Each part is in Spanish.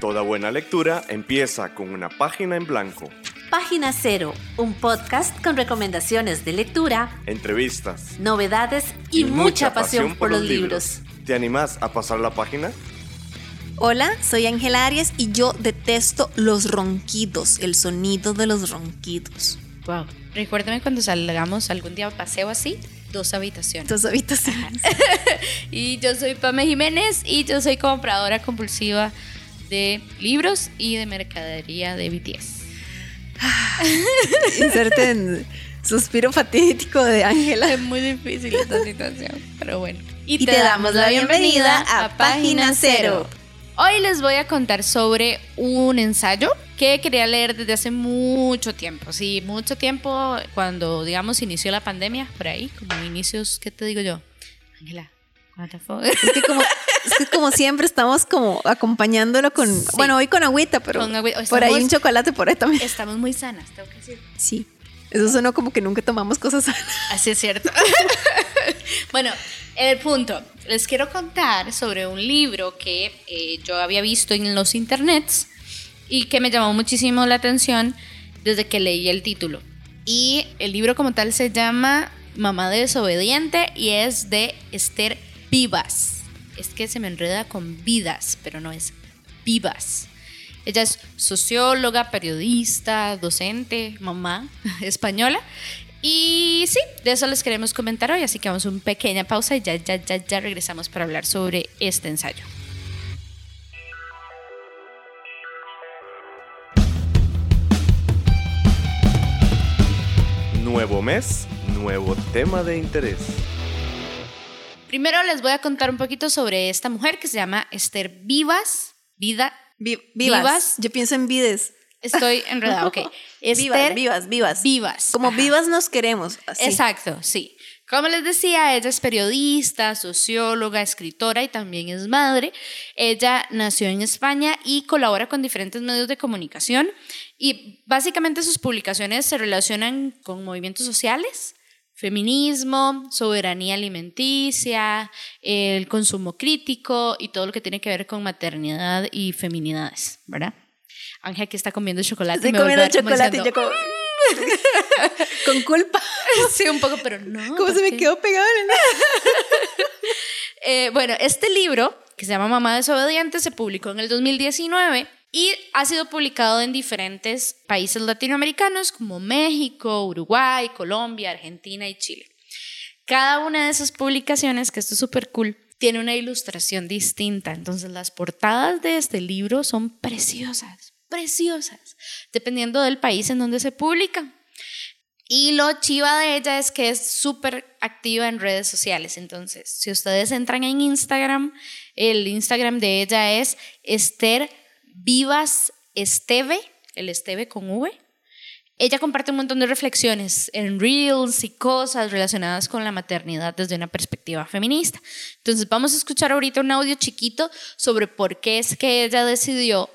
Toda buena lectura empieza con una página en blanco. Página Cero, un podcast con recomendaciones de lectura, entrevistas, novedades y, mucha, pasión, por los libros. ¿Te animás a pasar la página? Hola, soy Ángela Arias y yo detesto los ronquidos, el sonido de los ronquidos. Wow. Recuérdame cuando salgamos algún día a paseo así, dos habitaciones. Dos habitaciones. y yo soy Pame Jiménez y yo soy compradora compulsiva de libros y de mercadería de BTS. Inserten suspiro fatídico de Ángela. Es muy difícil esta situación, pero bueno. Y, te, damos la bienvenida a Página Cero. Hoy les voy a contar sobre un ensayo que quería leer desde hace mucho tiempo. Sí, mucho tiempo cuando, digamos, inició la pandemia, por ahí, como inicios, ¿qué te digo yo? Ángela, es que como, es que como siempre estamos como acompañándolo con, bueno, hoy con agüita, pero por ahí un chocolate por ahí también. Estamos muy sanas, tengo que decir. Sí. Eso suena como que nunca tomamos cosas sanas. Así es cierto. bueno, el punto. Les quiero contar sobre un libro que eh, yo había visto en los internets y que me llamó muchísimo la atención desde que leí el título. Y el libro como tal se llama Mamá desobediente y es de Esther Vivas. Es que se me enreda con vidas, pero no es vivas. Ella es socióloga, periodista, docente, mamá española. Y sí, de eso les queremos comentar hoy, así que vamos a una pequeña pausa y ya, ya, ya, ya regresamos para hablar sobre este ensayo. Nuevo mes, nuevo tema de interés. Primero les voy a contar un poquito sobre esta mujer que se llama Esther Vivas. Vida. vivas. Yo pienso en vides. Estoy enredada, ok. Esther, vivas, vivas, vivas. Como vivas nos queremos. Exacto, sí. Como les decía, ella es periodista, socióloga, escritora y también es madre. Ella nació en España y colabora con diferentes medios de comunicación y básicamente sus publicaciones se relacionan con movimientos sociales, feminismo, soberanía alimenticia, el consumo crítico y todo lo que tiene que ver con maternidad y feminidades, ¿verdad? Ángel aquí está comiendo chocolate. Estoy comiendo chocolate y yo como... Con culpa. Sí, un poco, pero no. ¿Cómo se me quedó pegado? eh, bueno, este libro, que se llama Mamá desobediente, se publicó en el 2019 y ha sido publicado en diferentes países latinoamericanos como México, Uruguay, Colombia, Argentina y Chile. Cada una de esas publicaciones, que esto es súper cool, tiene una ilustración distinta. Entonces las portadas de este libro son preciosas, preciosas, dependiendo del país en donde se publica. Y lo chiva de ella es que es súper activa en redes sociales. Entonces, si ustedes entran en Instagram, el Instagram de ella es Esther Vivas Esteve, el Esteve con V. Ella comparte un montón de reflexiones en reels y cosas relacionadas con la maternidad desde una perspectiva feminista. Entonces vamos a escuchar ahorita un audio chiquito sobre por qué es que ella decidió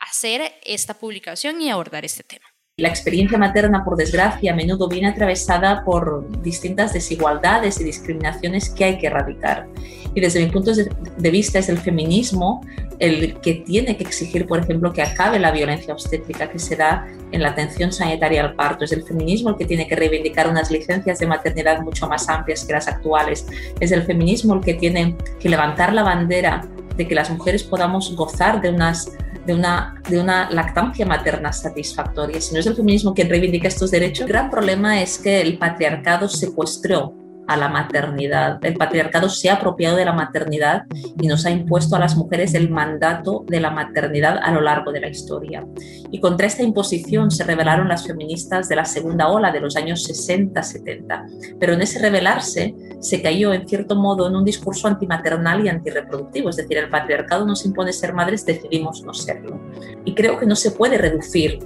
hacer esta publicación y abordar este tema. La experiencia materna, por desgracia, a menudo viene atravesada por distintas desigualdades y discriminaciones que hay que erradicar. Y desde mi punto de vista es el feminismo el que tiene que exigir, por ejemplo, que acabe la violencia obstétrica que se da en la atención sanitaria al parto. Es el feminismo el que tiene que reivindicar unas licencias de maternidad mucho más amplias que las actuales. Es el feminismo el que tiene que levantar la bandera de que las mujeres podamos gozar de unas de una, de una lactancia materna satisfactoria. Si no es el feminismo quien reivindica estos derechos, el gran problema es que el patriarcado secuestró a la maternidad. El patriarcado se ha apropiado de la maternidad y nos ha impuesto a las mujeres el mandato de la maternidad a lo largo de la historia. Y contra esta imposición se rebelaron las feministas de la segunda ola de los años 60-70. Pero en ese rebelarse se cayó en cierto modo en un discurso antimaternal y antirreproductivo, es decir, el patriarcado nos impone ser madres, decidimos no serlo. Y creo que no se puede reducir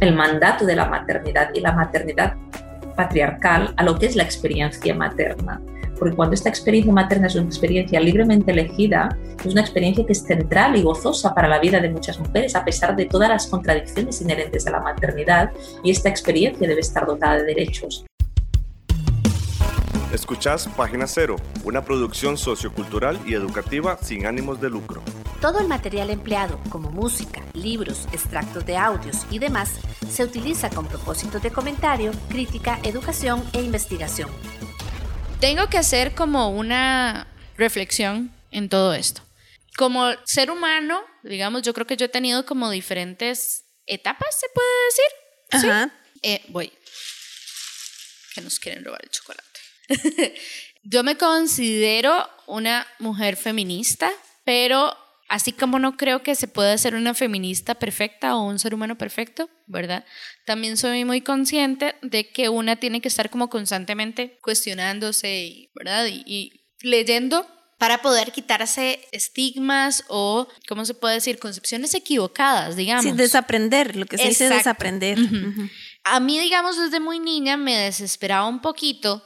el mandato de la maternidad y la maternidad patriarcal a lo que es la experiencia materna. Porque cuando esta experiencia materna es una experiencia libremente elegida, es una experiencia que es central y gozosa para la vida de muchas mujeres, a pesar de todas las contradicciones inherentes a la maternidad, y esta experiencia debe estar dotada de derechos. Escuchás Página Cero, una producción sociocultural y educativa sin ánimos de lucro. Todo el material empleado, como música, libros, extractos de audios y demás, se utiliza con propósitos de comentario, crítica, educación e investigación. Tengo que hacer como una reflexión en todo esto. Como ser humano, digamos, yo creo que yo he tenido como diferentes etapas, se puede decir. Ajá. Eh, voy. Que nos quieren robar el chocolate. yo me considero una mujer feminista, pero Así como no creo que se pueda ser una feminista perfecta o un ser humano perfecto, ¿verdad? También soy muy consciente de que una tiene que estar como constantemente cuestionándose, ¿verdad? Y, leyendo para poder quitarse estigmas o, ¿cómo se puede decir? Concepciones equivocadas, digamos. Sí, desaprender, lo que se dice desaprender. A mí, digamos, desde muy niña me desesperaba un poquito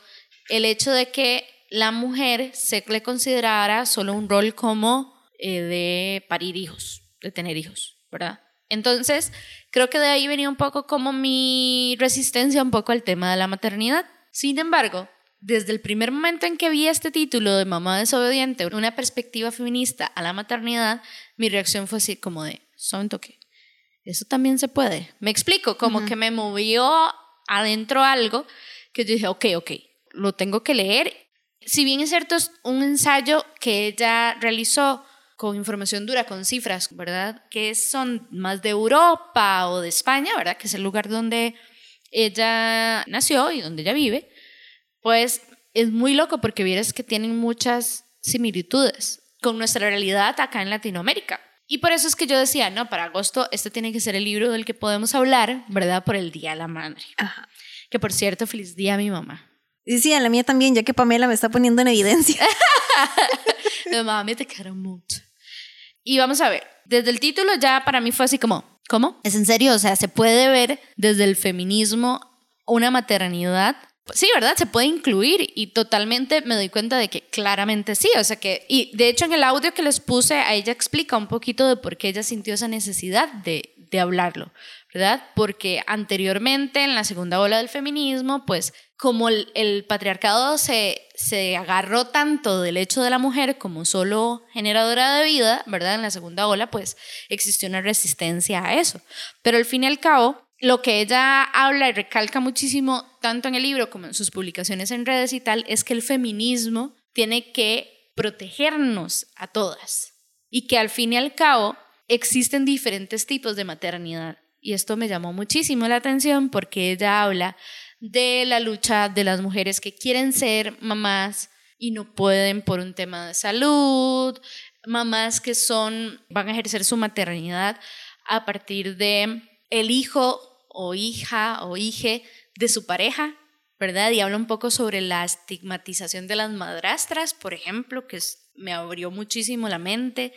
el hecho de que la mujer se le considerara solo un rol como eh, de parir hijos, de tener hijos, ¿verdad? Entonces, creo que de ahí venía un poco como mi resistencia un poco al tema de la maternidad. Sin embargo, desde el primer momento en que vi este título de Mamá desobediente, una perspectiva feminista a la maternidad, mi reacción fue así como de, son toque. Eso también se puede. Me explico, como que me movió adentro algo que yo dije, ok, ok, lo tengo que leer. Si bien es cierto, es un ensayo que ella realizó con información dura, con cifras, ¿verdad? Que son más de Europa o de España, ¿verdad? Que es el lugar donde ella nació y donde ella vive, pues es muy loco porque vieras que tienen muchas similitudes con nuestra realidad acá en Latinoamérica. Y por eso es que yo decía, no, para agosto este tiene que ser el libro del que podemos hablar, ¿verdad? Por el Día de la Madre. Ajá. Que por cierto, feliz día a mi mamá. Y sí, a la mía también, ya que Pamela me está poniendo en evidencia. mi mamá me te quiero mucho. Y vamos a ver, desde el título ya para mí fue así como, ¿cómo? ¿Es en serio? O sea, se puede ver desde el feminismo una maternidad. Sí, ¿verdad? Se puede incluir y totalmente me doy cuenta de que claramente sí. O sea que, y de hecho en el audio que les puse, a ella explica un poquito de por qué ella sintió esa necesidad de, de hablarlo, ¿verdad? Porque anteriormente en la segunda ola del feminismo, pues como el, patriarcado se, se, agarró tanto del hecho de la mujer como solo generadora de vida, ¿verdad? En la segunda ola, pues existió una resistencia a eso. Pero al fin y al cabo, lo que ella habla y recalca muchísimo, tanto en el libro como en sus publicaciones en redes y tal, es que el feminismo tiene que protegernos a todas y que al fin y al cabo existen diferentes tipos de maternidad. Y esto me llamó muchísimo la atención porque ella habla de la lucha de las mujeres que quieren ser mamás y no pueden por un tema de salud, mamás que son van a ejercer su maternidad a partir de el hijo o hija o hije de su pareja, ¿verdad? Y habla un poco sobre la estigmatización de las madrastras, por ejemplo, que me abrió muchísimo la mente.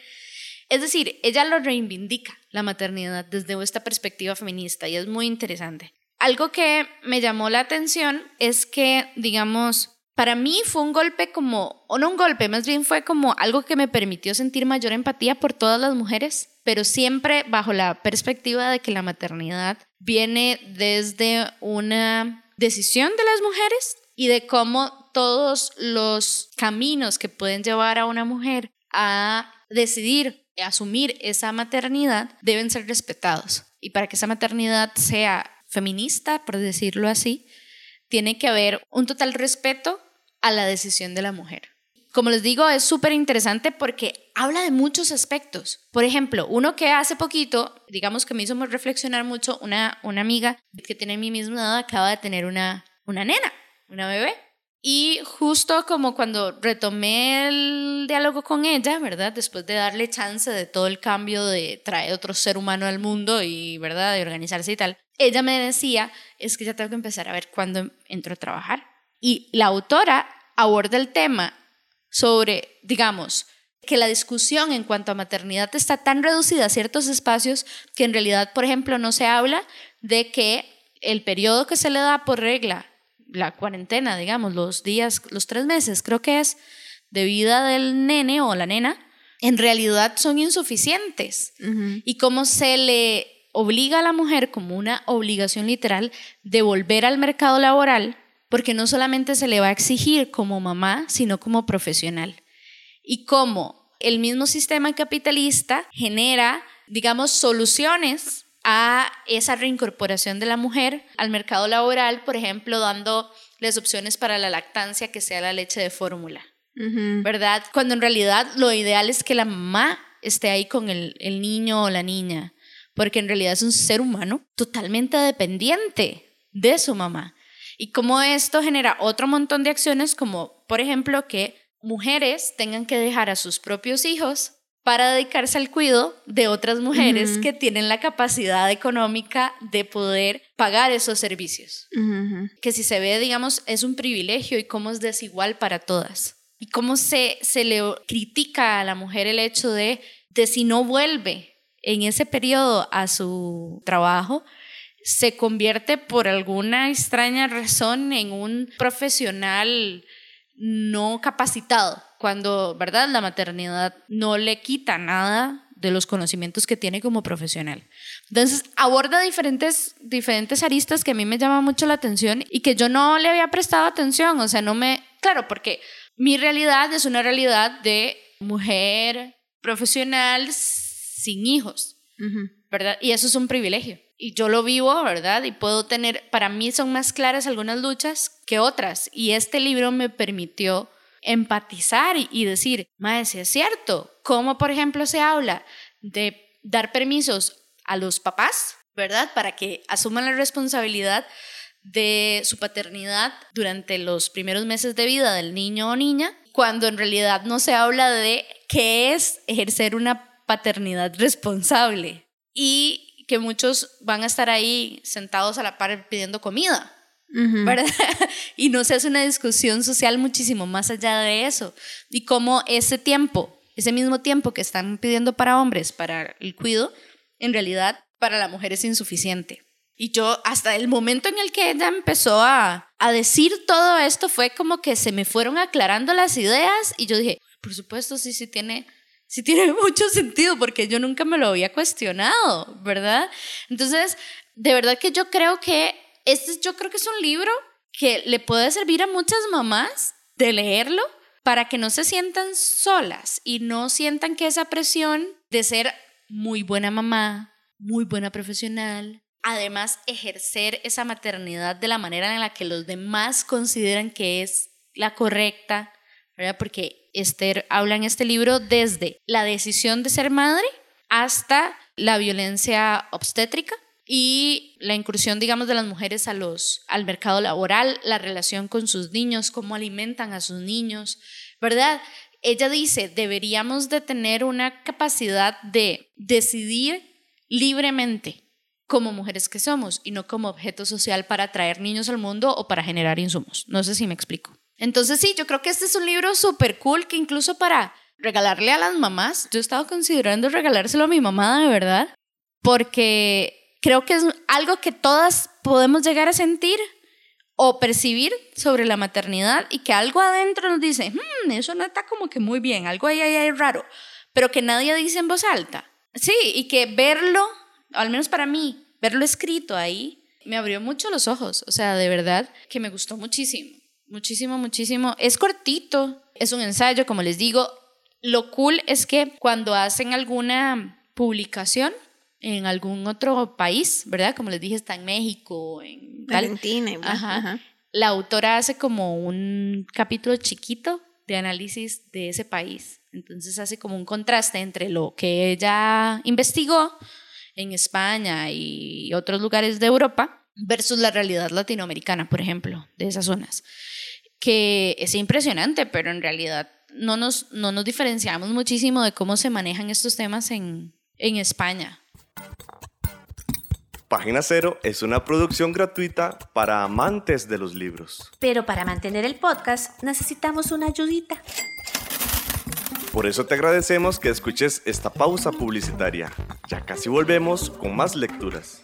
Es decir, ella lo reivindica, la maternidad, desde esta perspectiva feminista y es muy interesante. Algo que me llamó la atención es que, digamos, para mí fue un golpe como, o no un golpe, más bien fue como algo que me permitió sentir mayor empatía por todas las mujeres, pero siempre bajo la perspectiva de que la maternidad viene desde una decisión de las mujeres y de cómo todos los caminos que pueden llevar a una mujer a decidir asumir esa maternidad deben ser respetados. Y para que esa maternidad sea feminista, por decirlo así, tiene que haber un total respeto a la decisión de la mujer. Como les digo, es súper interesante porque habla de muchos aspectos. Por ejemplo, uno que hace poquito, digamos que me hizo reflexionar mucho, una, una amiga que tiene mi misma edad acaba de tener una, una nena, una bebé. Y justo como cuando retomé el diálogo con ella, ¿verdad? Después de darle chance de todo el cambio de traer otro ser humano al mundo y, ¿verdad? De organizarse y tal, ella me decía, es que ya tengo que empezar a ver cuándo entro a trabajar. Y la autora aborda el tema sobre, digamos, que la discusión en cuanto a maternidad está tan reducida a ciertos espacios que en realidad, por ejemplo, no se habla de que el periodo que se le da por regla la cuarentena, digamos, los días, los tres meses, creo que es, de vida del nene o la nena, en realidad son insuficientes. Y cómo se le obliga a la mujer como una obligación literal de volver al mercado laboral, porque no solamente se le va a exigir como mamá, sino como profesional. Y cómo el mismo sistema capitalista genera, digamos, soluciones a esa reincorporación de la mujer al mercado laboral, por ejemplo, dando las opciones para la lactancia que sea la leche de fórmula, ¿verdad? Cuando en realidad lo ideal es que la mamá esté ahí con el, el niño o la niña, porque en realidad es un ser humano totalmente dependiente de su mamá. Y como esto genera otro montón de acciones, como por ejemplo que mujeres tengan que dejar a sus propios hijos para dedicarse al cuidado de otras mujeres que tienen la capacidad económica de poder pagar esos servicios. Que si se ve, digamos, es un privilegio y cómo es desigual para todas. Y cómo se, se le critica a la mujer el hecho de, de si no vuelve en ese periodo a su trabajo, se convierte por alguna extraña razón en un profesional no capacitado, cuando, ¿verdad? La maternidad no le quita nada de los conocimientos que tiene como profesional. Entonces, aborda diferentes, diferentes aristas que a mí me llaman mucho la atención y que yo no le había prestado atención, o sea, no me, claro, porque mi realidad es una realidad de mujer profesional sin hijos, ¿verdad? Y eso es un privilegio. Y yo lo vivo, ¿verdad? Y puedo tener, para mí son más claras algunas luchas que otras. Y este libro me permitió empatizar y, decir, madre, es cierto, como por ejemplo se habla de dar permisos a los papás, ¿verdad? Para que asuman la responsabilidad de su paternidad durante los primeros meses de vida del niño o niña, cuando en realidad no se habla de qué es ejercer una paternidad responsable y que muchos van a estar ahí sentados a la par pidiendo comida, ¿verdad? y no se hace una discusión social muchísimo más allá de eso. Y cómo ese tiempo, ese mismo tiempo que están pidiendo para hombres, para el cuido, en realidad para la mujer es insuficiente. Y yo, hasta el momento en el que ella empezó a, a decir todo esto, fue como que se me fueron aclarando las ideas y yo dije, por supuesto, sí, sí tiene sí tiene mucho sentido porque yo nunca me lo había cuestionado, ¿verdad? Entonces, de verdad que yo creo que este yo creo que es un libro que le puede servir a muchas mamás de leerlo para que no se sientan solas y no sientan que esa presión de ser muy buena mamá, muy buena profesional, además ejercer esa maternidad de la manera en la que los demás consideran que es la correcta, ¿verdad? Porque Esther habla en este libro desde la decisión de ser madre hasta la violencia obstétrica y la incursión, digamos, de las mujeres a los, al mercado laboral, la relación con sus niños, cómo alimentan a sus niños, ¿verdad? Ella dice, deberíamos de tener una capacidad de decidir libremente como mujeres que somos y no como objeto social para traer niños al mundo o para generar insumos. No sé si me explico. Entonces sí, yo creo que este es un libro súper cool que incluso para regalarle a las mamás, yo he estado considerando regalárselo a mi mamá de verdad, porque creo que es algo que todas podemos llegar a sentir o percibir sobre la maternidad y que algo adentro nos dice, hmm, eso no está como que muy bien, algo ahí hay raro, pero que nadie dice en voz alta. Sí, y que verlo, al menos para mí, verlo escrito ahí, me abrió mucho los ojos, o sea, de verdad que me gustó muchísimo. Muchísimo, muchísimo. Es cortito, es un ensayo, como les digo. Lo cool es que cuando hacen alguna publicación en algún otro país, ¿verdad? Como les dije, está en México, en Argentina. Ajá. La autora hace como un capítulo chiquito de análisis de ese país. Entonces hace como un contraste entre lo que ella investigó en España y otros lugares de Europa versus la realidad latinoamericana, por ejemplo, de esas zonas que es impresionante, pero en realidad no nos, no nos diferenciamos muchísimo de cómo se manejan estos temas en, en España. Página Cero es una producción gratuita para amantes de los libros. Pero para mantener el podcast necesitamos una ayudita. Por eso te agradecemos que escuches esta pausa publicitaria. Ya casi volvemos con más lecturas.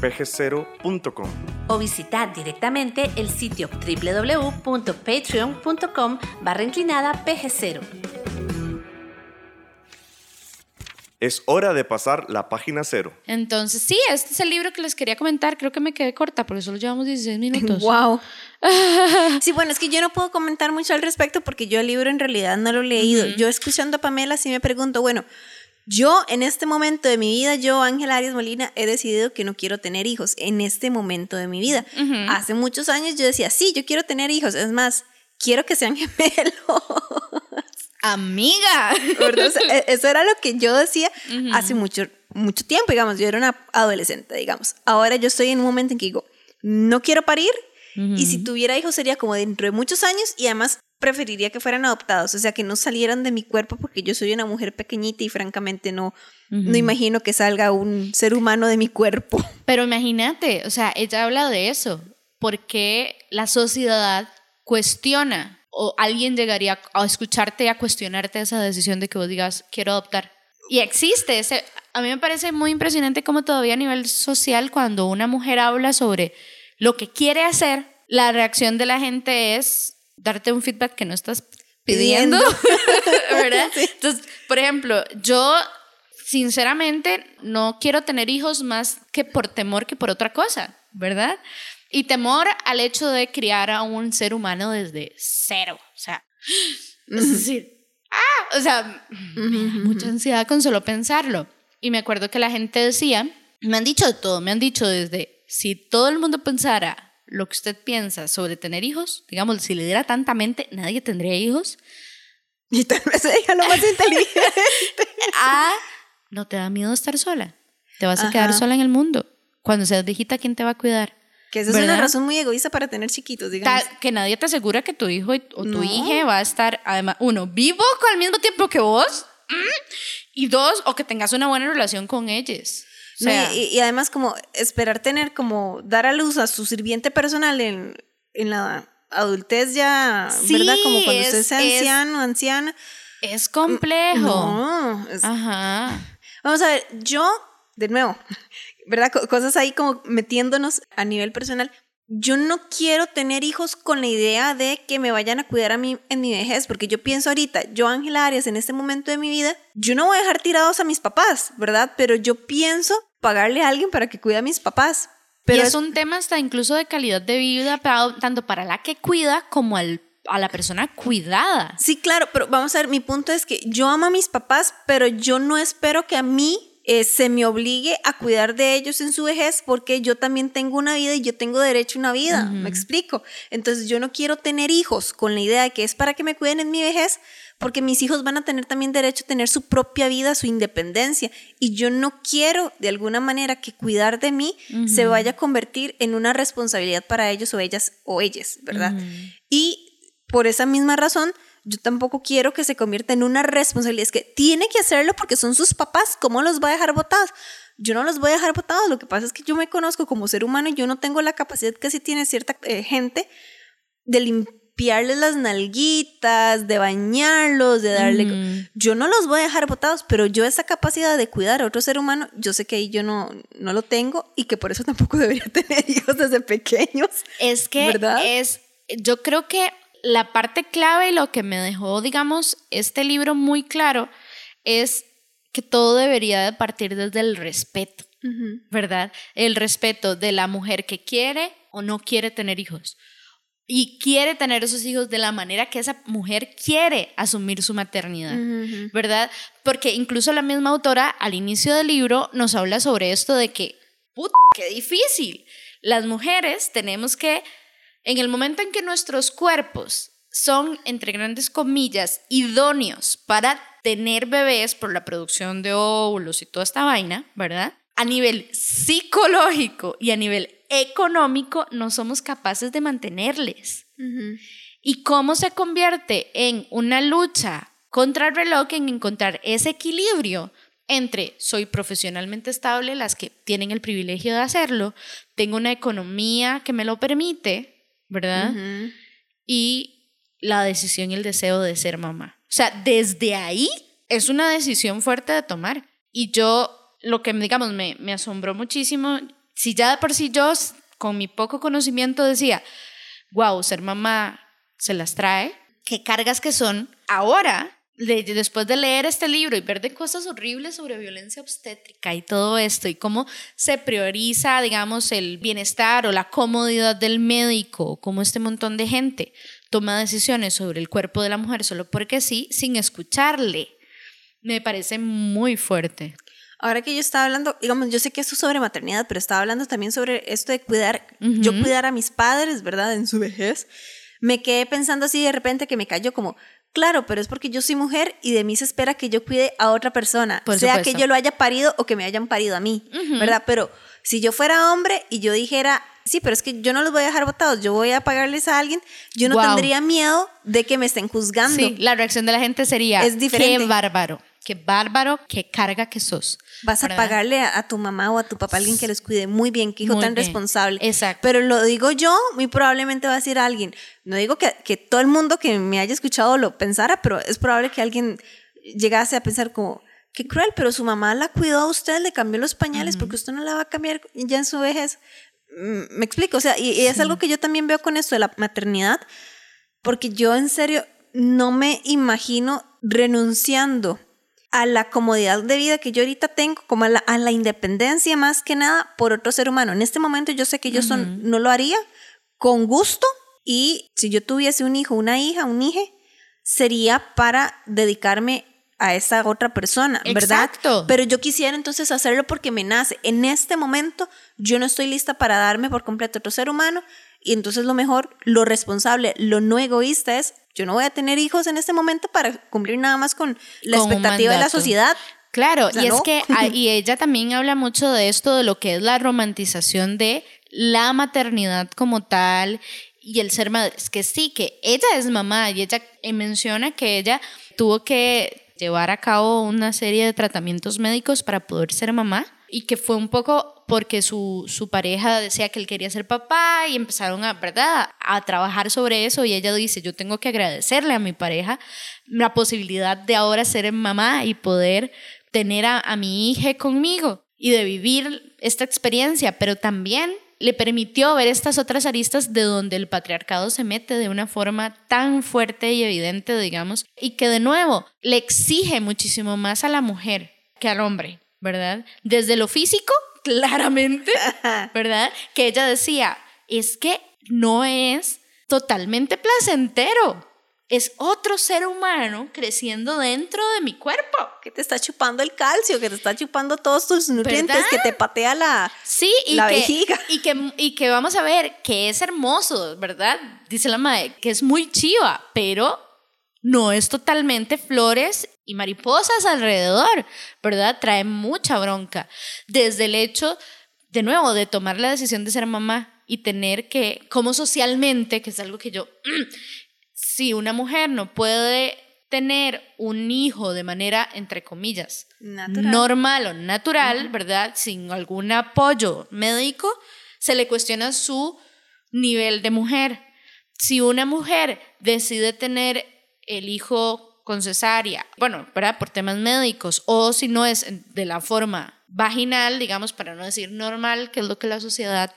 pg0.com o visitar directamente el sitio www.patreon.com barra inclinada pg0. Es hora de pasar la página cero. Entonces, sí, este es el libro que les quería comentar. Creo que me quedé corta, por eso lo llevamos 16 minutos. ¡Wow! sí, bueno, es que yo no puedo comentar mucho al respecto porque yo el libro en realidad no lo he leído. Yo escuchando a Pamela sí me pregunto, bueno, yo en este momento de mi vida, yo, Ángela Arias Molina, he decidido que no quiero tener hijos en este momento de mi vida. Hace muchos años yo decía, sí, yo quiero tener hijos. Es más, quiero que sean gemelos. Amiga. E, eso era lo que yo decía hace mucho, mucho tiempo, digamos. Yo era una adolescente, digamos. Ahora yo estoy en un momento en que digo, no quiero parir. Y si tuviera hijos sería como dentro de muchos años y además preferiría que fueran adoptados, o sea, que no salieran de mi cuerpo porque yo soy una mujer pequeñita y francamente no, no imagino que salga un ser humano de mi cuerpo. Pero imagínate, o sea, ella habla de eso, porque la sociedad cuestiona o alguien llegaría a escucharte y a cuestionarte esa decisión de que vos digas, quiero adoptar. Y existe ese, a mí me parece muy impresionante cómo todavía a nivel social cuando una mujer habla sobre lo que quiere hacer, la reacción de la gente es darte un feedback que no estás pidiendo, ¿verdad? Entonces, por ejemplo, yo sinceramente no quiero tener hijos más que por temor que por otra cosa, ¿verdad? Y temor al hecho de criar a un ser humano desde cero. O sea, es decir, ¡ah! O sea, mucha ansiedad con solo pensarlo. Y me acuerdo que la gente decía, me han dicho todo, me han dicho desde, si todo el mundo pensara lo que usted piensa sobre tener hijos, digamos, si le diera tanta mente, nadie tendría hijos. Y tal vez ella lo más inteligente. ah, no te da miedo estar sola. Te vas a quedar sola en el mundo. Cuando seas viejita, ¿quién te va a cuidar? Que esa es una razón muy egoísta para tener chiquitos, digamos. que nadie te asegura que tu hijo o tu hija va a estar, además, uno, vivo al mismo tiempo que vos, y dos, o que tengas una buena relación con ellos. Y, además como esperar tener como dar a luz a su sirviente personal en, en la adultez ya, ¿verdad? Como cuando usted sea anciano, anciana. Es complejo. No, Ajá. Vamos a ver, yo, de nuevo, ¿verdad? Cosas ahí como metiéndonos a nivel personal. Yo no quiero tener hijos con la idea de que me vayan a cuidar a mí en mi vejez, porque yo pienso ahorita, yo Ángela Arias, en este momento de mi vida, yo no voy a dejar tirados a mis papás, ¿verdad? Pero yo pienso pagarle a alguien para que cuide a mis papás. Pero y es, un tema hasta incluso de calidad de vida, tanto para la que cuida como al a la persona cuidada. Sí, claro, pero vamos a ver, mi punto es que yo amo a mis papás, pero yo no espero que a mí eh, se me obligue a cuidar de ellos en su vejez porque yo también tengo una vida y yo tengo derecho a una vida, me explico. Entonces yo no quiero tener hijos con la idea de que es para que me cuiden en mi vejez porque mis hijos van a tener también derecho a tener su propia vida, su independencia y yo no quiero de alguna manera que cuidar de mí se vaya a convertir en una responsabilidad para ellos o ellas o ellas, ¿verdad? Y por esa misma razón, yo tampoco quiero que se convierta en una responsabilidad. Es que tiene que hacerlo porque son sus papás. ¿Cómo los va a dejar botados? Yo no los voy a dejar botados. Lo que pasa es que yo me conozco como ser humano y yo no tengo la capacidad que sí tiene cierta eh, gente de limpiarles las nalguitas, de bañarlos, de darle... Yo no los voy a dejar botados, pero yo esa capacidad de cuidar a otro ser humano, yo sé que ahí yo no, no lo tengo y que por eso tampoco debería tener hijos desde pequeños. Es que ¿verdad? es... Yo creo que la parte clave y lo que me dejó, digamos, este libro muy claro es que todo debería de partir desde el respeto, ¿verdad? El respeto de la mujer que quiere o no quiere tener hijos. Y quiere tener esos hijos de la manera que esa mujer quiere asumir su maternidad, ¿verdad? Porque incluso la misma autora al inicio del libro nos habla sobre esto de que, ¡puta, qué difícil! Las mujeres tenemos que en el momento en que nuestros cuerpos son, entre grandes comillas, idóneos para tener bebés por la producción de óvulos y toda esta vaina, ¿verdad? A nivel psicológico y a nivel económico no somos capaces de mantenerles. ¿Y cómo se convierte en una lucha contra el reloj en encontrar ese equilibrio entre soy profesionalmente estable, las que tienen el privilegio de hacerlo, tengo una economía que me lo permite, ¿verdad? Y la decisión y el deseo de ser mamá. O sea, desde ahí es una decisión fuerte de tomar. Y yo, lo que digamos me, me asombró muchísimo, si ya de por sí yo con mi poco conocimiento decía, wow, ser mamá se las trae, qué cargas que son, ahora después de leer este libro y ver de cosas horribles sobre violencia obstétrica y todo esto y cómo se prioriza, digamos, el bienestar o la comodidad del médico, cómo este montón de gente toma decisiones sobre el cuerpo de la mujer solo porque sí, sin escucharle, me parece muy fuerte. Ahora que yo estaba hablando, digamos, yo sé que esto es sobre maternidad, pero estaba hablando también sobre esto de cuidar, yo cuidar a mis padres, ¿verdad? En su vejez. Me quedé pensando así de repente que me cayó como, Claro, pero es porque yo soy mujer y de mí se espera que yo cuide a otra persona, sea que yo lo haya parido o que me hayan parido a mí, ¿verdad? Pero si yo fuera hombre y yo dijera, sí, pero es que yo no los voy a dejar votados, yo voy a pagarles a alguien, yo no tendría miedo de que me estén juzgando. Sí, la reacción de la gente sería, es diferente. qué bárbaro qué bárbaro, qué carga que sos. Vas a pagarle a, tu mamá o a tu papá alguien que los cuide muy bien, qué hijo tan responsable. Exacto. Pero lo digo yo, muy probablemente va a decir alguien. No digo que, que todo el mundo que me haya escuchado lo pensara, pero es probable que alguien llegase a pensar como, qué cruel, pero su mamá la cuidó a usted, le cambió los pañales, porque usted no la va a cambiar ya en su vejez. Mm, me explico, o sea, y, es algo que yo también veo con esto de la maternidad, porque yo en serio no me imagino renunciando a la comodidad de vida que yo ahorita tengo, como a la, independencia más que nada por otro ser humano. En este momento yo sé que yo son, no lo haría con gusto y si yo tuviese un hijo, una hija, un hijo, sería para dedicarme a esa otra persona, ¿verdad? Exacto. Pero yo quisiera entonces hacerlo porque me nace. En este momento yo no estoy lista para darme por completo a otro ser humano y entonces lo mejor, lo responsable, lo no egoísta es yo no voy a tener hijos en este momento para cumplir nada más con la expectativa de la sociedad. Claro, y es que y ella también habla mucho de esto, de lo que es la romantización de la maternidad como tal y el ser madre. Es que sí, que ella es mamá y ella menciona que ella tuvo que llevar a cabo una serie de tratamientos médicos para poder ser mamá y que fue un poco porque su, su, pareja decía que él quería ser papá y empezaron a, ¿verdad? a trabajar sobre eso y ella dice, yo tengo que agradecerle a mi pareja la posibilidad de ahora ser mamá y poder tener a, a mi hija conmigo y de vivir esta experiencia, pero también le permitió ver estas otras aristas de donde el patriarcado se mete de una forma tan fuerte y evidente, digamos, y que de nuevo le exige muchísimo más a la mujer que al hombre, ¿verdad? Desde lo físico claramente, ¿verdad? Que ella decía, es que no es totalmente placentero. Es otro ser humano creciendo dentro de mi cuerpo. Que te está chupando el calcio, que te está chupando todos tus nutrientes, que te patea la, sí, y la vejiga. Y que, y que vamos a ver que es hermoso, ¿verdad? Dice la madre, que es muy chiva, pero no es totalmente flores y mariposas alrededor, ¿verdad? Trae mucha bronca. Desde el hecho, de nuevo, de tomar la decisión de ser mamá y tener que, como socialmente, que es algo que yo, si una mujer no puede tener un hijo de manera, entre comillas, normal o natural, ¿verdad? Sin algún apoyo médico, se le cuestiona su nivel de mujer. Si una mujer decide tener el hijo con cesárea, bueno, ¿verdad? Por temas médicos, o si no es de la forma vaginal, digamos, para no decir normal, que es lo que la sociedad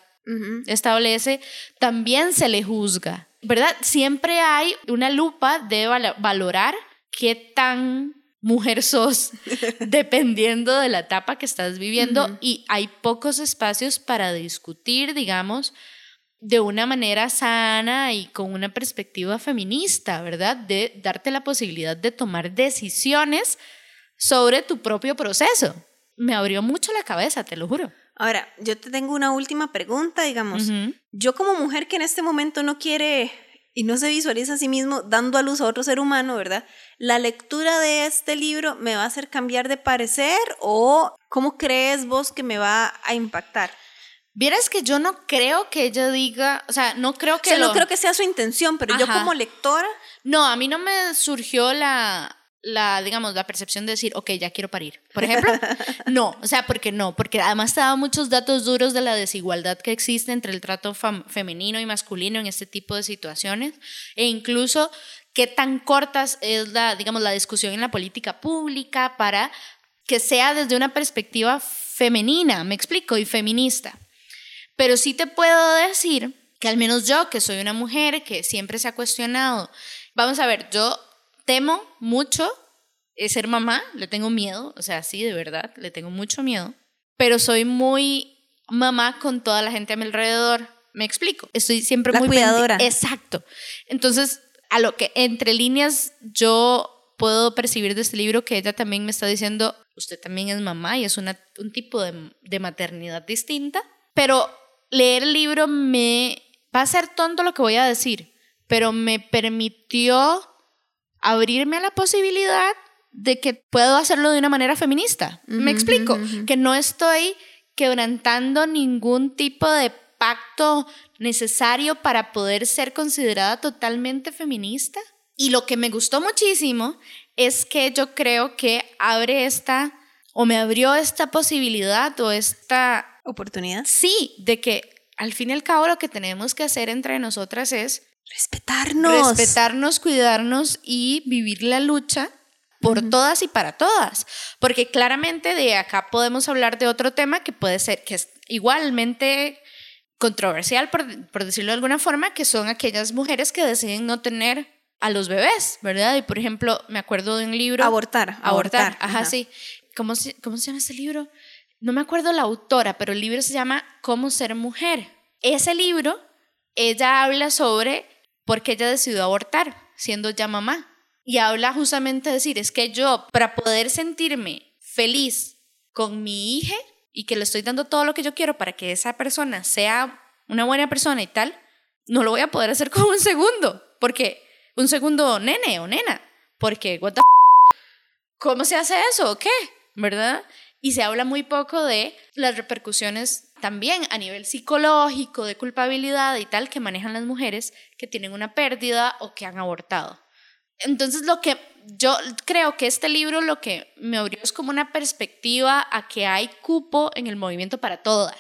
establece, también se le juzga, ¿verdad? Siempre hay una lupa de valorar qué tan mujer sos, dependiendo de la etapa que estás viviendo, y hay pocos espacios para discutir, digamos, de una manera sana y con una perspectiva feminista, ¿verdad? De darte la posibilidad de tomar decisiones sobre tu propio proceso. Me abrió mucho la cabeza, te lo juro. Ahora, yo te tengo una última pregunta, digamos. Yo como mujer que en este momento no quiere y no se visualiza a sí mismo dando a luz a otro ser humano, ¿verdad? ¿La lectura de este libro me va a hacer cambiar de parecer o cómo crees vos que me va a impactar? Vieras que yo no creo que ella diga, o sea, no creo que... O no creo que sea su intención, pero yo como lectora... No, a mí no me surgió la, la, digamos, la percepción de decir, ok, ya quiero parir. Por ejemplo, no, o sea, porque no, porque además te dado muchos datos duros de la desigualdad que existe entre el trato femenino y masculino en este tipo de situaciones, e incluso qué tan cortas es la, digamos, la discusión en la política pública para que sea desde una perspectiva femenina, me explico, y feminista. Pero sí te puedo decir que al menos yo, que soy una mujer que siempre se ha cuestionado, vamos a ver, yo temo mucho ser mamá, le tengo miedo, o sea, sí, de verdad, le tengo mucho miedo, pero soy muy mamá con toda la gente a mi alrededor. Me explico, estoy siempre la muy cuidadora. Exacto. Entonces, a lo que entre líneas yo puedo percibir de este libro que ella también me está diciendo, usted también es mamá y es una, un tipo de, de maternidad distinta, pero leer el libro me va a ser tonto lo que voy a decir, pero me permitió abrirme a la posibilidad de que puedo hacerlo de una manera feminista. ¿Me explico? Que no estoy quebrantando ningún tipo de pacto necesario para poder ser considerada totalmente feminista. Y lo que me gustó muchísimo es que yo creo que abre esta, o me abrió esta posibilidad o esta... Oportunidad. Sí, de que al fin y al cabo lo que tenemos que hacer entre nosotras es respetarnos. Respetarnos, cuidarnos y vivir la lucha por todas y para todas. Porque claramente de acá podemos hablar de otro tema que puede ser, que es igualmente controversial, por, por, decirlo de alguna forma, que son aquellas mujeres que deciden no tener a los bebés, ¿verdad? Y por ejemplo, me acuerdo de un libro... Abortar. Abortar, ajá, ajá, sí. ¿Cómo se, ¿Cómo se llama ese libro? No me acuerdo la autora, pero el libro se llama Cómo ser mujer. Ese libro, ella habla sobre por qué ella decidió abortar, siendo ya mamá. Y habla justamente de decir, es que yo, para poder sentirme feliz con mi hija y que le estoy dando todo lo que yo quiero para que esa persona sea una buena persona y tal, no lo voy a poder hacer con un segundo, porque un segundo nene o nena, porque what the ¿cómo se hace eso o qué? ¿Verdad? Y se habla muy poco de las repercusiones también a nivel psicológico, de culpabilidad y tal que manejan las mujeres que tienen una pérdida o que han abortado. Entonces, lo que yo creo que este libro lo que me abrió es como una perspectiva a que hay cupo en el movimiento para todas.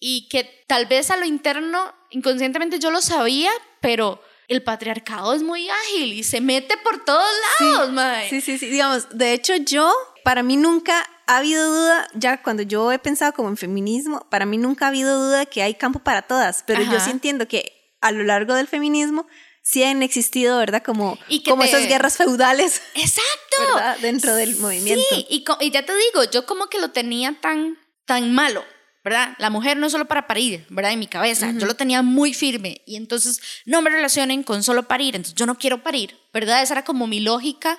Y que tal vez a lo interno, inconscientemente yo lo sabía, pero el patriarcado es muy ágil y se mete por todos lados, sí, sí, sí, sí, digamos, de hecho yo, para mí nunca ha habido duda, ya cuando yo he pensado como en feminismo, para mí nunca ha habido duda que hay campo para todas, pero yo sí entiendo que a lo largo del feminismo sí han existido, ¿verdad? Como, como esas guerras feudales. Exacto. ¿verdad? Dentro del movimiento. Sí, y, y, ya te digo, yo como que lo tenía tan, tan malo, ¿verdad? La mujer no es solo para parir, ¿verdad? En mi cabeza, yo lo tenía muy firme y entonces no me relacionen con solo parir, entonces yo no quiero parir, ¿verdad? Esa era como mi lógica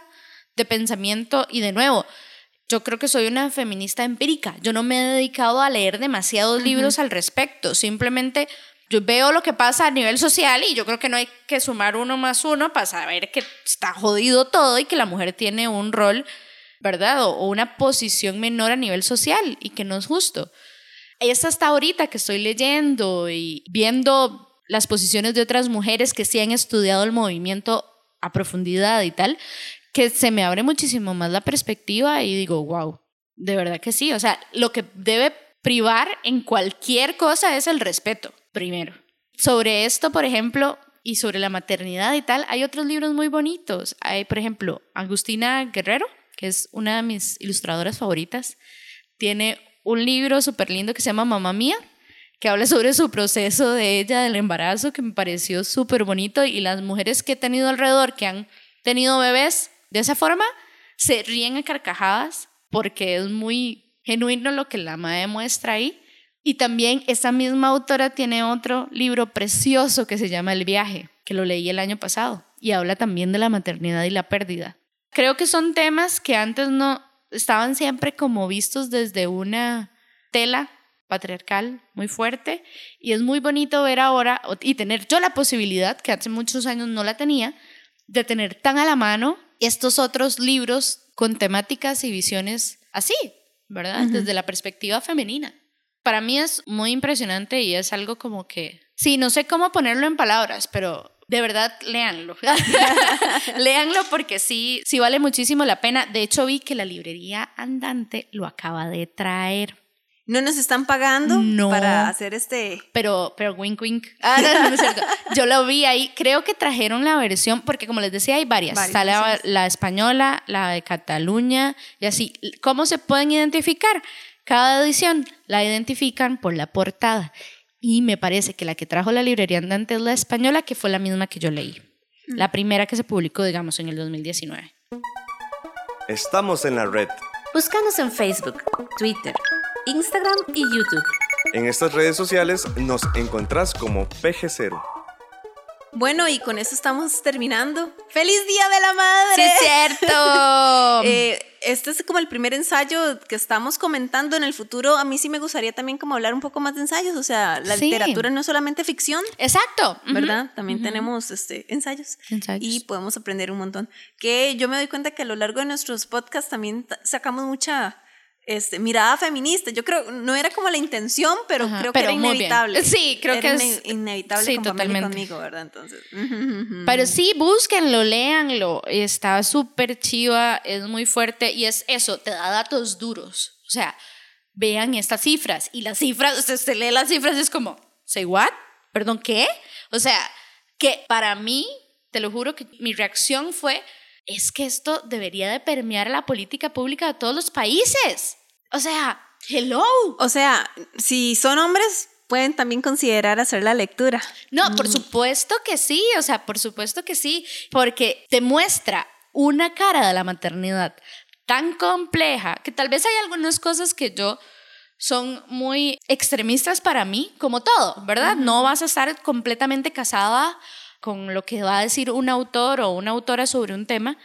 de pensamiento y de nuevo, yo creo que soy una feminista empírica. Yo no me he dedicado a leer demasiados libros al respecto. Simplemente yo veo lo que pasa a nivel social y yo creo que no hay que sumar uno más uno para saber que está jodido todo y que la mujer tiene un rol, ¿verdad? O, una posición menor a nivel social y que no es justo. Es hasta ahorita que estoy leyendo y viendo las posiciones de otras mujeres que sí han estudiado el movimiento a profundidad y tal, que se me abre muchísimo más la perspectiva y digo, wow, de verdad que sí. O sea, lo que debe privar en cualquier cosa es el respeto, primero. Sobre esto, por ejemplo, y sobre la maternidad y tal, hay otros libros muy bonitos. Hay, por ejemplo, Agustina Guerrero, que es una de mis ilustradoras favoritas, tiene un libro súper lindo que se llama Mamá Mía, que habla sobre su proceso de ella, del embarazo, que me pareció súper bonito, y las mujeres que he tenido alrededor, que han tenido bebés, de esa forma, se ríen a carcajadas porque es muy genuino lo que la madre muestra ahí. Y también esa misma autora tiene otro libro precioso que se llama El viaje, que lo leí el año pasado y habla también de la maternidad y la pérdida. Creo que son temas que antes no estaban siempre como vistos desde una tela patriarcal muy fuerte y es muy bonito ver ahora y tener yo la posibilidad, que hace muchos años no la tenía, de tener tan a la mano estos otros libros con temáticas y visiones así, ¿verdad? Desde la perspectiva femenina. Para mí es muy impresionante y es algo como que, sí, no sé cómo ponerlo en palabras, pero de verdad, léanlo. léanlo porque sí, sí vale muchísimo la pena. De hecho, vi que la librería andante lo acaba de traer. No nos están pagando No. para hacer este. Pero, pero wink wink. Ah, no, no, no es cierto. Yo lo vi ahí. Creo que trajeron la versión, porque como les decía, hay varias. Varias Está la, española, la de Cataluña y así. ¿Cómo se pueden identificar? Cada edición la identifican por la portada. Y me parece que la que trajo la librería andante es la española, que fue la misma que yo leí. La primera que se publicó, digamos, en el 2019. Estamos en la red. Búscanos en Facebook, Twitter, Instagram y YouTube. En estas redes sociales nos encontrás como PG0. Bueno, y con eso estamos terminando. ¡Feliz Día de la Madre! ¡Sí, es cierto! Eh, este es como el primer ensayo que estamos comentando en el futuro. A mí sí me gustaría también como hablar un poco más de ensayos. O sea, la Sí. literatura no es solamente ficción, Exacto. ¿verdad? También tenemos este, ensayos. Ensayos. Y podemos aprender un montón. Que yo me doy cuenta que a lo largo de nuestros podcasts también ta- sacamos mucha este, mirada feminista. Yo creo, no era como la intención, pero Ajá, creo que pero era muy bien. inevitable. Sí, creo Era que es- ine- inevitable sí, con totalmente. conmigo, ¿verdad? Entonces. Pero sí, búsquenlo, léanlo. Está súper chiva, es muy fuerte y es eso, te da datos duros. O sea, vean estas cifras y las cifras, usted se lee las cifras y es como, ¿say what? ¿Perdón, qué? O sea, que para mí, te lo juro que mi reacción fue, es que esto debería de permear la política pública de todos los países. O sea, hello. O sea, si son hombres, pueden también considerar hacer la lectura. No, por supuesto que sí, o sea, por supuesto que sí, porque te muestra una cara de la maternidad tan compleja que tal vez hay algunas cosas que yo son muy extremistas para mí, como todo, ¿verdad? No vas a estar completamente casada con lo que va a decir un autor o una autora sobre un tema,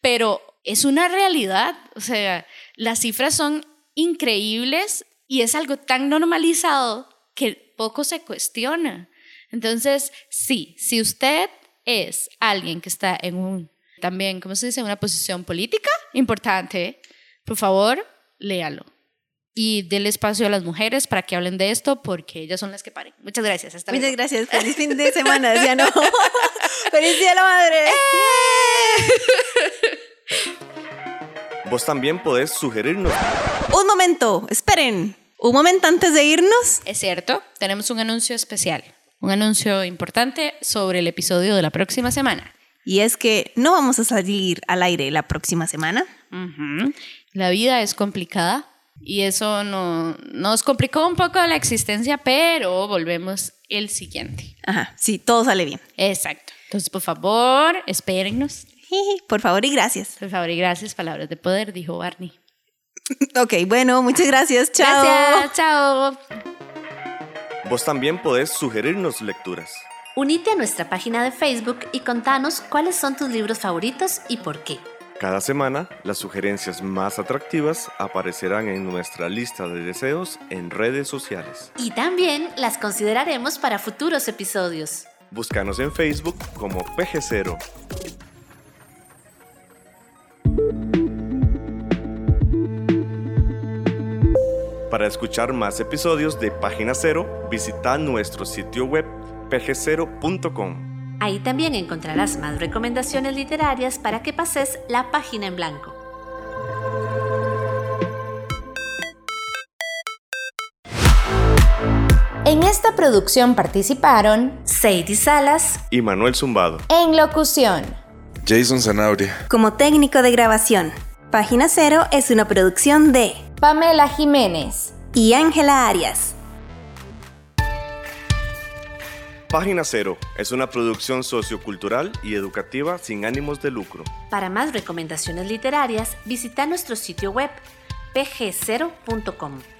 pero es una realidad, o sea, las cifras son increíbles y es algo tan normalizado que poco se cuestiona. Entonces, sí, si usted es alguien que está en un, también, ¿cómo se dice?, una posición política importante, por favor, léalo. Y déle espacio a las mujeres para que hablen de esto, porque ellas son las que paren. Muchas gracias. Hasta Muchas luego. gracias. Feliz fin de semana. Decía no. Feliz día de la madre. Vos también podés sugerirnos Un momento. Esperen. Un momento antes de irnos. Es cierto, tenemos un anuncio especial, un anuncio importante sobre el episodio de la próxima semana. Y es que no vamos a salir al aire la próxima semana. La vida es complicada y eso no, nos complicó un poco la existencia, pero volvemos el siguiente. Ajá. Sí, todo sale bien. Exacto. Entonces, por favor, espérennos. Por favor y gracias. Por favor y gracias, palabras de poder, dijo Barney. Ok, bueno, muchas gracias. Chao. Gracias, chao. Vos también podés sugerirnos lecturas. Unite a nuestra página de Facebook y contanos cuáles son tus libros favoritos y por qué. Cada semana, las sugerencias más atractivas aparecerán en nuestra lista de deseos en redes sociales. Y también las consideraremos para futuros episodios. Búscanos en Facebook como PG0. Para escuchar más episodios de Página Cero, visita nuestro sitio web pg0.com. Ahí también encontrarás más recomendaciones literarias para que pases la página en blanco. En esta producción participaron Sadie Salas, Y Manuel Zumbado. en locución Jason Zanabria. Como técnico de grabación, Página Cero es una producción de Pamela Jiménez. y Ángela Arias. Página Cero es una producción sociocultural y educativa sin ánimos de lucro. Para más recomendaciones literarias, visita nuestro sitio web pg0.com.